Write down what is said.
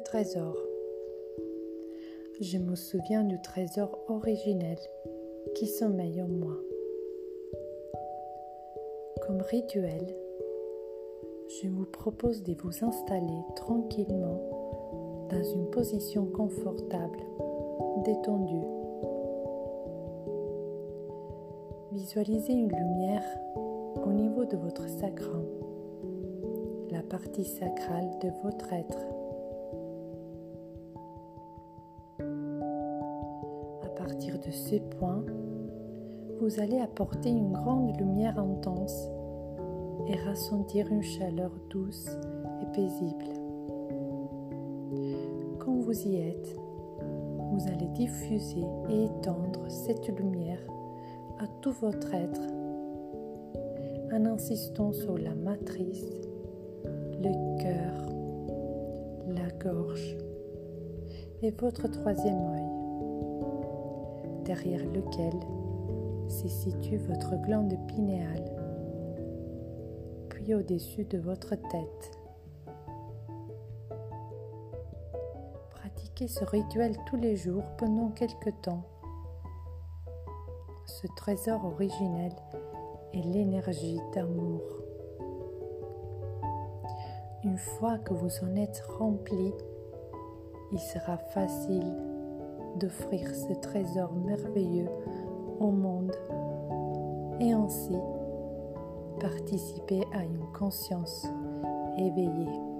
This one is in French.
Trésor. Je me souviens du trésor originel qui sommeille en moi. Comme rituel, je vous propose de vous installer tranquillement dans une position confortable, détendue. Visualisez une lumière au niveau de votre sacrum, la partie sacrale de votre être. Partir de ce point, vous allez apporter une grande lumière intense et ressentir une chaleur douce et paisible. Quand vous y êtes, vous allez diffuser et étendre cette lumière à tout votre être en insistant sur la matrice, le cœur, la gorge et votre troisième œil, derrière lequel se situe votre glande pinéale, puis au-dessus de votre tête. Pratiquez ce rituel tous les jours pendant quelques temps. Ce trésor originel est l'énergie d'amour. Une fois que vous en êtes rempli, il sera facile d'offrir ce trésor merveilleux au monde et ainsi participer à une conscience éveillée.